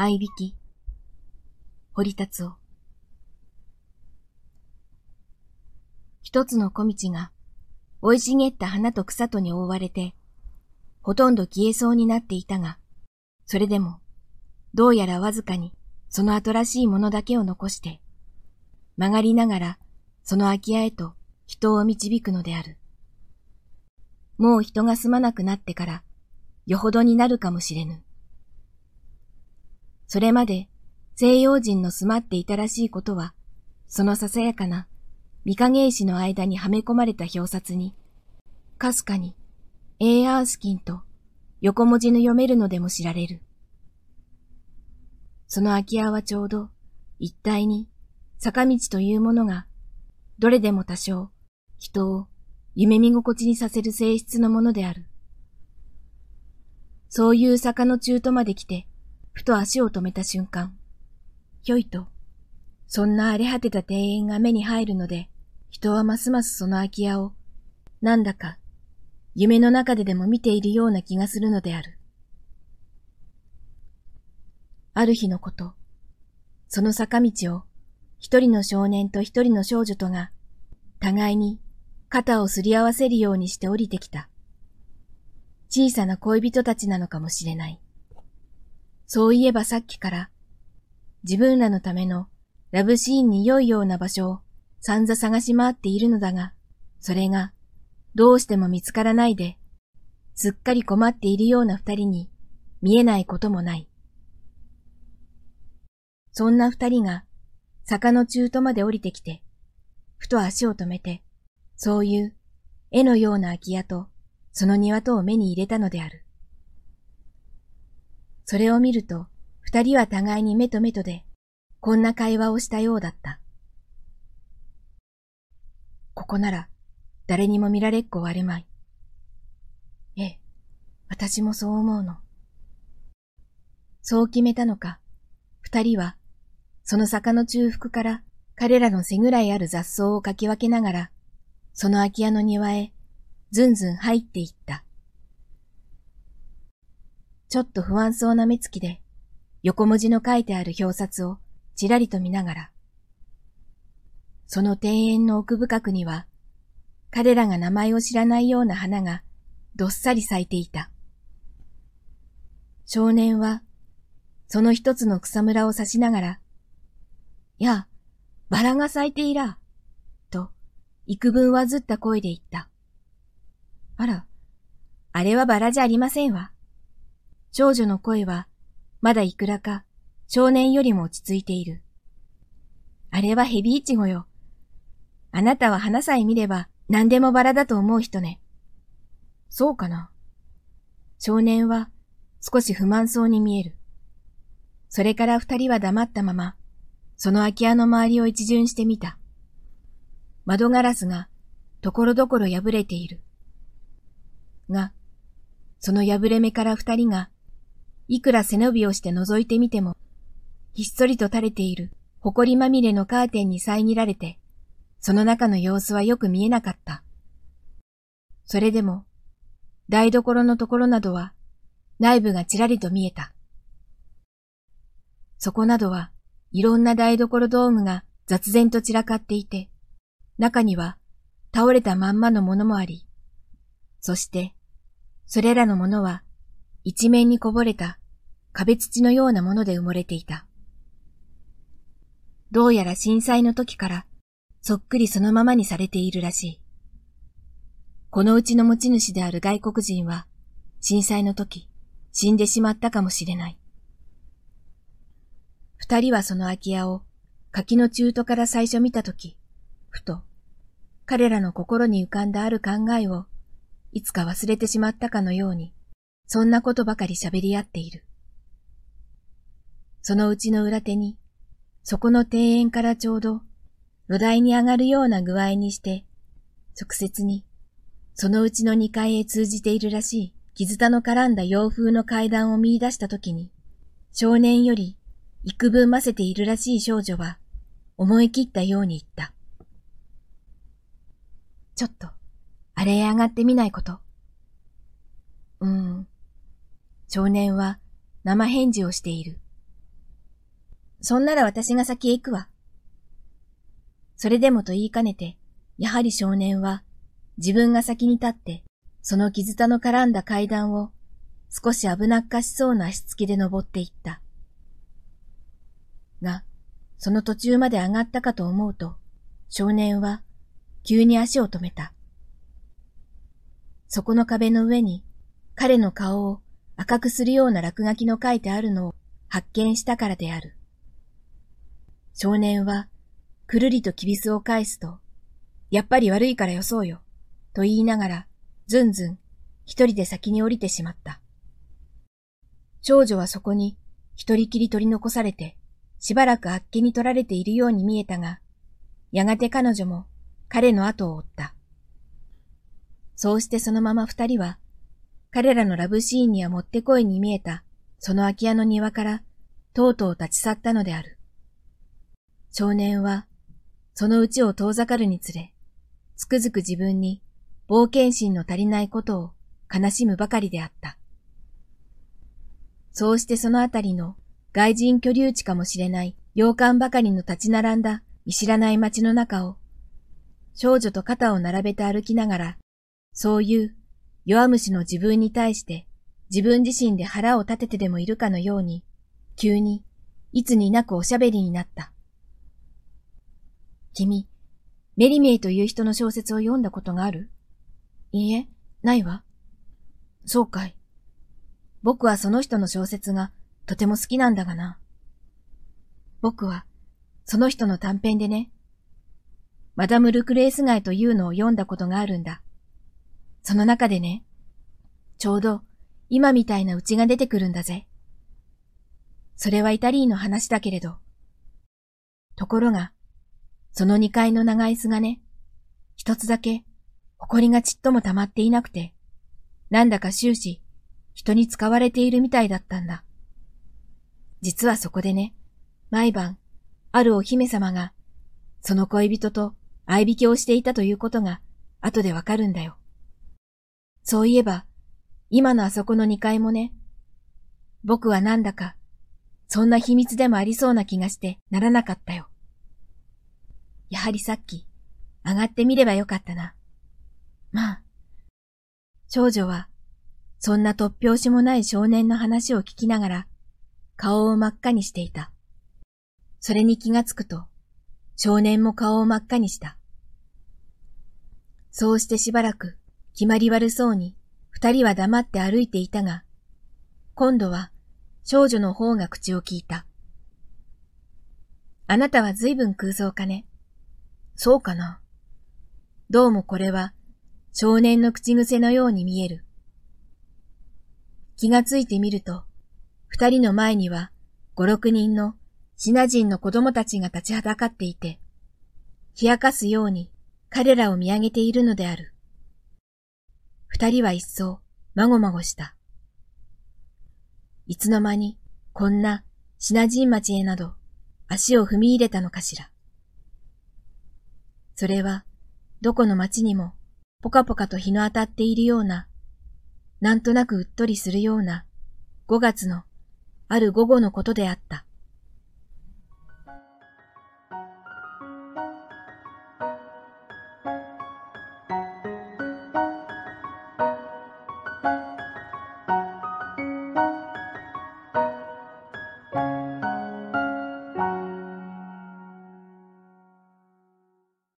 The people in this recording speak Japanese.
合びき。堀達夫。一つの小道が、生い茂った花と草とに覆われて、ほとんど消えそうになっていたが、それでも、どうやらわずかにその後らしいものだけを残して、曲がりながらその空き家へと人を導くのである。もう人が住まなくなってから、よほどになるかもしれぬ。それまで西洋人の住まっていたらしいことは、そのささやかな御影石の間にはめ込まれた表札に、かすかに、エーアースキンと横文字の読めるのでも知られる。その空き家はちょうど一体に坂道というものがどれでも多少人を夢見心地にさせる性質のものである。そういう坂の中途まで来て、ふと足を止めた瞬間、ひょいと、そんな荒れ果てた庭園が目に入るので、人はますますその空き家を、なんだか、夢の中ででも見ているような気がするのである。ある日のこと、その坂道を一人の少年と一人の少女とが互いに肩をすり合わせるようにして降りてきた。小さな恋人たちなのかもしれない。そういえばさっきから自分らのためのラブシーンに良いような場所を散々探し回っているのだが、それがどうしても見つからないで、すっかり困っているような二人に見えないこともない。そんな二人が坂の中途まで降りてきて、ふと足を止めて、そういう絵のような空き家とその庭とを目に入れたのである。それを見ると、二人は互いに目と目とで、こんな会話をしたようだった。ここなら、誰にも見られっこ割れまい。ええ、私もそう思うの。そう決めたのか、二人はその坂の中腹から彼らの背ぐらいある雑草をかき分けながら、その空き家の庭へずんずん入っていった。ちょっと不安そうな目つきで、横文字の書いてある表札をちらりと見ながら、その庭園の奥深くには、彼らが名前を知らないような花がどっさり咲いていた。少年は、その一つの草むらを指しながら、やあ、バラが咲いていら。と、幾分わずった声で言った。あら、あれはバラじゃありませんわ。少女の声は、まだいくらか少年よりも落ち着いている。あれはヘビイチゴよ。あなたは花さえ見れば何でもバラだと思う人ね。そうかな。少年は少し不満そうに見える。それから二人は黙ったまま、その空き家の周りを一巡してみた。窓ガラスがところどころ破れている。が、その破れ目から二人が、いくら背伸びをして覗いてみても、ひっそりと垂れている埃まみれのカーテンに遮られて、その中の様子はよく見えなかった。それでも、台所のところなどは、内部がちらりと見えた。そこなどは、いろんな台所道具が雑然と散らかっていて、中には倒れたまんまのものもあり、そして、それらのものは一面にこぼれた壁土のようなもので埋もれていた。どうやら震災の時からそっくりそのままにされているらしい。このうちの持ち主である外国人は震災の時死んでしまったかもしれない。二人はその空き家を柿の中途から最初見たとき、ふと彼らの心に浮かんだある考えをいつか忘れてしまったかのように、そんなことばかり喋り合っている。そのうちの裏手に、そこの庭園からちょうど土台に上がるような具合にして、直接に、そのうちの二階へ通じているらしい傷田の絡んだ洋風の階段を見出したときに、少年より幾分ませているらしい少女は、思い切ったように言った。ちょっと、あれへ上がってみないこと。うん。少年は生返事をしている。そんなら私が先へ行くわ。それでもと言いかねて、やはり少年は自分が先に立って、その傷たの絡んだ階段を少し危なっかしそうな足つきで登っていった。が、その途中まで上がったかと思うと、少年は急に足を止めた。そこの壁の上に彼の顔を赤くするような落書きの書いてあるのを発見したからである。少年はくるりときびすを返すと、やっぱり悪いからよそうよ、と言いながら、ずんずん一人で先に降りてしまった。少女はそこに一人きり取り残されて、しばらくあっけに取られているように見えたが、やがて彼女も彼の後を追った。そうしてそのまま二人は、彼らのラブシーンにはもってこいに見えた、その空き家の庭から、とうとう立ち去ったのである。少年は、そのうちを遠ざかるにつれ、つくづく自分に冒険心の足りないことを悲しむばかりであった。そうしてそのあたりの外人居留地かもしれない洋館ばかりの立ち並んだ見知らない街の中を、少女と肩を並べて歩きながら、そういう弱虫の自分に対して自分自身で腹を立ててでもいるかのように、急にいつになくおしゃべりになった。君、メリメイという人の小説を読んだことがある？いいえ、ないわ。そうかい。僕はその人の小説がとても好きなんだがな。僕は、その人の短編でね、マダム・ルクレース街というのを読んだことがあるんだ。その中でね、ちょうど今みたいなうちが出てくるんだぜ。それはイタリーの話だけれど。ところが、その二階の長椅子がね、一つだけ、埃がちっとも溜まっていなくて、なんだか終始、人に使われているみたいだったんだ。実はそこでね、毎晩、あるお姫様が、その恋人と愛引きをしていたということが、後でわかるんだよ。そういえば、今のあそこの二階もね、僕はなんだか、そんな秘密でもありそうな気がしてならなかったよ。やはりさっき、上がってみればよかったな。まあ、少女はそんな突拍子もない少年の話を聞きながら、顔を真っ赤にしていた。それに気がつくと、少年も顔を真っ赤にした。そうしてしばらく、決まり悪そうに、二人は黙って歩いていたが、今度は少女の方が口を聞いた。あなたは随分空想かね？そうかな。どうもこれは少年の口癖のように見える。気がついてみると、二人の前には五六人のシナ人の子供たちが立ちはだかっていて、冷やかすように彼らを見上げているのである。二人は一層、まごまごした。いつの間に、こんなシナ人町へなど足を踏み入れたのかしら。それは、どこの町にもポカポカと日の当たっているようななんとなくうっとりするような五月のある午後のことであった。